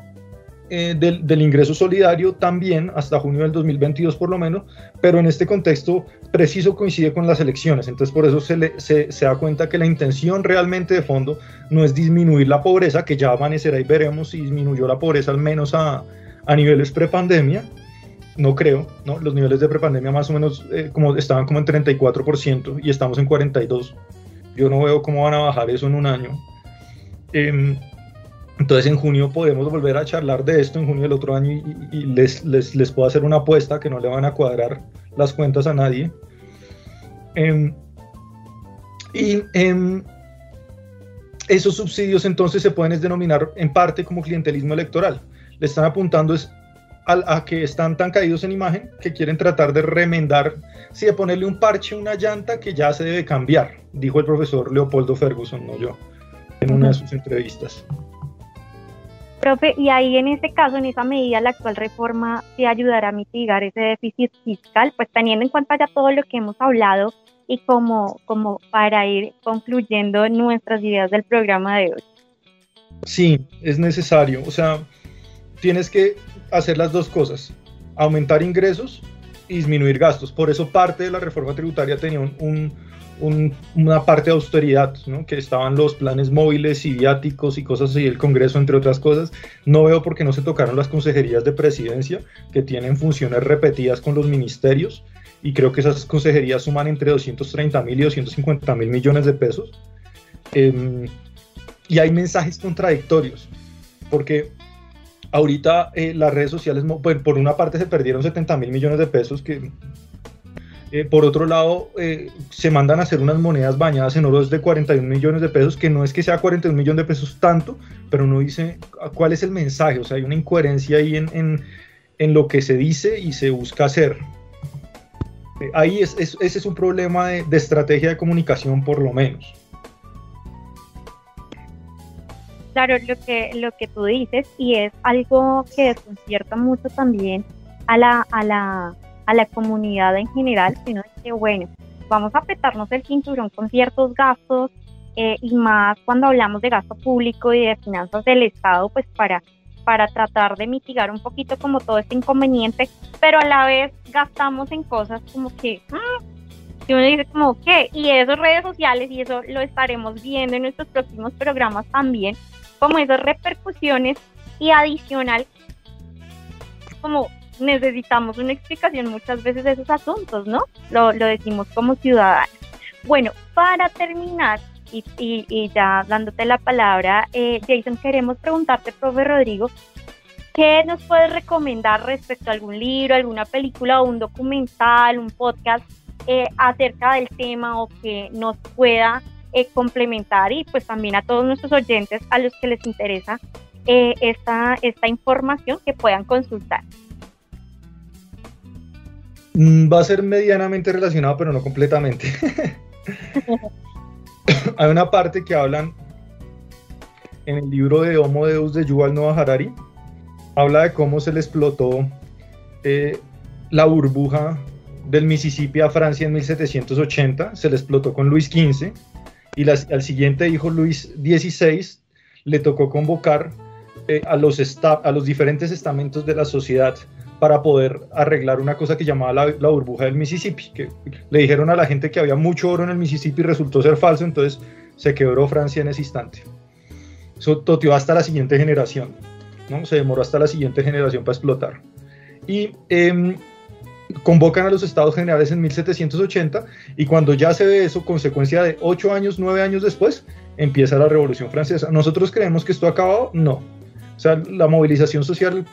eh, del, ingreso solidario también hasta junio del 2022 por lo menos, pero en este contexto preciso coincide con las elecciones, entonces por eso se, se, da cuenta que la intención realmente de fondo no es disminuir la pobreza, que ya amanecerá y veremos si disminuyó la pobreza al menos a, a niveles prepandemia, no creo, ¿no? los niveles de prepandemia más o menos eh, como estaban como en 34% y estamos en 42%, yo no veo cómo van a bajar eso en un año. Eh, entonces en junio podemos volver a charlar de esto en junio del otro año y, les, les, puedo hacer una apuesta que no le van a cuadrar las cuentas a nadie. Em, y em, esos subsidios entonces se pueden denominar en parte como clientelismo electoral. Le están apuntando es a, a, que están tan caídos en imagen que quieren tratar de remendar, sí, de ponerle un parche a una llanta que ya se debe cambiar, dijo el profesor Leopoldo Ferguson, no yo, en una de sus entrevistas. Profe, y ahí en este caso, en esa medida, la actual reforma sí ayudará a mitigar ese déficit fiscal, pues teniendo en cuenta ya todo lo que hemos hablado y como, como para ir concluyendo nuestras ideas del programa de hoy. Sí, es necesario. O sea, tienes que hacer las dos cosas, aumentar ingresos y disminuir gastos. Por eso parte de la reforma tributaria tenía un una parte de austeridad, ¿no? que estaban los planes móviles y viáticos y cosas así, el Congreso, entre otras cosas. No veo por qué no se tocaron las consejerías de presidencia, que tienen funciones repetidas con los ministerios, y creo que esas consejerías suman entre 230 mil y 250 mil millones de pesos. Em, y hay mensajes contradictorios, porque ahorita eh, las redes sociales, por una parte se perdieron 70 mil millones de pesos, que eh, por otro lado, eh, se mandan a hacer unas monedas bañadas en oro de 41 millones de pesos, que no es que sea 41 millones de pesos tanto, pero uno dice cuál es el mensaje, o sea, hay una incoherencia ahí en, lo que se dice y se busca hacer. Eh, ahí es, ese es un problema de, de estrategia de comunicación por lo menos. Claro, lo que, lo que tú dices, y es algo que desconcierta mucho también a la, a la a la comunidad en general, sino que, bueno, vamos a apretarnos el cinturón con ciertos gastos eh, y más cuando hablamos de gasto público y de finanzas del Estado, pues para, para tratar de mitigar un poquito como todo este inconveniente, pero a la vez gastamos en cosas como que, mm, uno dice como, ¿qué? Y esas redes sociales, y eso lo estaremos viendo en nuestros próximos programas también, como esas repercusiones y adicional, como necesitamos una explicación muchas veces de esos asuntos, ¿no? Lo, decimos como ciudadanos. Bueno, para terminar, y, y, ya dándote la palabra, eh, Jason, queremos preguntarte, profe Rodrigo, ¿qué nos puedes recomendar respecto a algún libro, alguna película o un documental, un podcast eh, acerca del tema o que nos pueda eh, complementar y pues también a todos nuestros oyentes a los que les interesa esta, esta información que puedan consultar? Mm, va a ser medianamente relacionado, pero no completamente. Hay una parte que hablan en el libro de Homo Deus de Yuval Noah Harari. Habla de cómo se le explotó eh, la burbuja del Mississippi a Francia en 1780. Se le explotó con Luis XV. Y al siguiente hijo, Luis XVI, le tocó convocar eh, a, los a los diferentes estamentos de la sociedad para poder arreglar una cosa que llamaba la, burbuja del Mississippi, que le dijeron a la gente que había mucho oro en el Mississippi y resultó ser falso, entonces se quebró Francia en ese instante. Eso toteó hasta la siguiente generación, ¿no? se demoró hasta la siguiente generación para explotar. Y em, convocan a los estados generales en 1780 y cuando ya se ve eso, consecuencia de ocho años, nueve años después, empieza la Revolución Francesa. ¿Nosotros creemos que esto ha acabado? No. O sea, la movilización social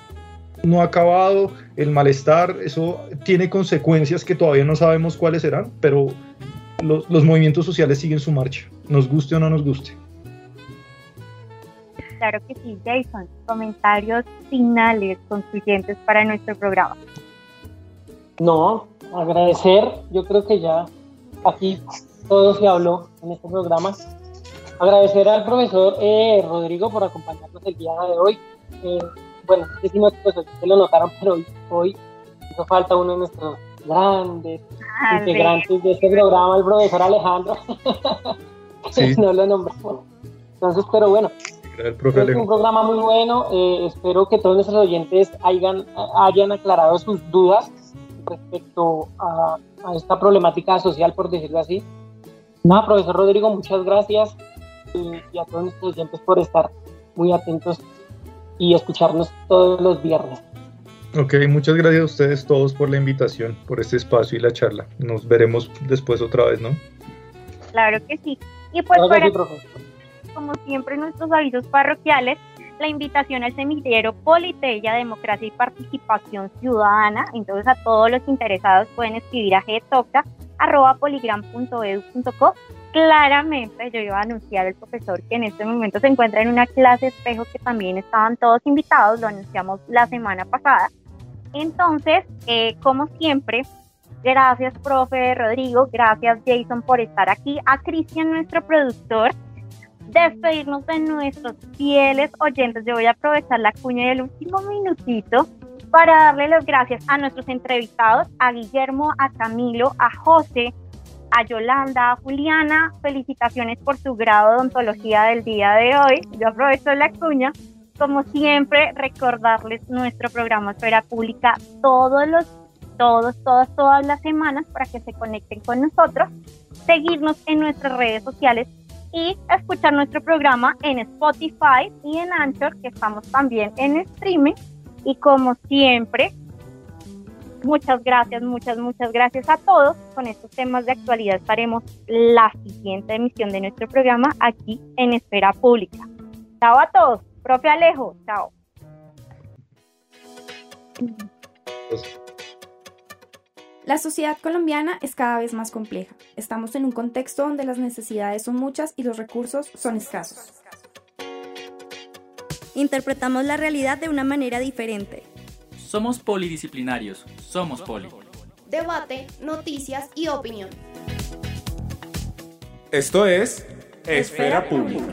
no ha acabado, el malestar, eso tiene consecuencias que todavía no sabemos cuáles serán, pero los, los movimientos sociales siguen su marcha, nos guste o no nos guste. Claro que sí, Jason. Comentarios finales concluyentes para nuestro programa. No, agradecer, yo creo que ya aquí todo se habló en este programa. Agradecer al profesor eh, Rodrigo por acompañarnos el día de hoy. Eh, bueno, decimos que pues, lo notaron, pero hoy, hizo falta uno de nuestros grandes ah, integrantes de este programa, el profesor Alejandro. no lo nombramos. Entonces, pero bueno, es un programa muy bueno. Eh, espero que todos nuestros oyentes hayan, hayan aclarado sus dudas respecto a, a, esta problemática social, por decirlo así. Nada, profesor Rodrigo, muchas gracias y, y a todos nuestros oyentes por estar muy atentos y escucharnos todos los viernes. Ok, muchas gracias a ustedes todos por la invitación, por este espacio y la charla. Nos veremos después otra vez, ¿no? Claro que sí. Y pues para, como siempre, nuestros avisos parroquiales, la invitación al semillero Politella, Democracia y Participación Ciudadana. Entonces a todos los interesados pueden escribir a gtoca.poligram.edu.co claramente yo iba a anunciar al profesor que en este momento se encuentra en una clase espejo que también estaban todos invitados, lo anunciamos la semana pasada. Entonces, eh, como siempre, gracias profe Rodrigo, gracias Jason por estar aquí, a Cristian nuestro productor, despedirnos de nuestros fieles oyentes. Yo voy a aprovechar la cuña del último minutito para darle las gracias a nuestros entrevistados, a Guillermo, a Camilo, a José, a Yolanda, a Juliana, felicitaciones por su grado de ontología del día de hoy. Yo aprovecho la cuña. Como siempre, recordarles nuestro programa Esfera Pública todos los, todos, todas, todas las semanas para que se conecten con nosotros, seguirnos en nuestras redes sociales y escuchar nuestro programa en Spotify y en Anchor, que estamos también en streaming. Y como siempre, Muchas gracias, muchas, muchas gracias a todos. Con estos temas de actualidad estaremos la siguiente emisión de nuestro programa aquí en Esfera Pública. Chao a todos. Profe Alejo, chao. La sociedad colombiana es cada vez más compleja. Estamos en un contexto donde las necesidades son muchas y los recursos son escasos. Interpretamos la realidad de una manera diferente somos polidisciplinarios, somos poli. Debate, noticias y opinión. Esto es Esfera Pública.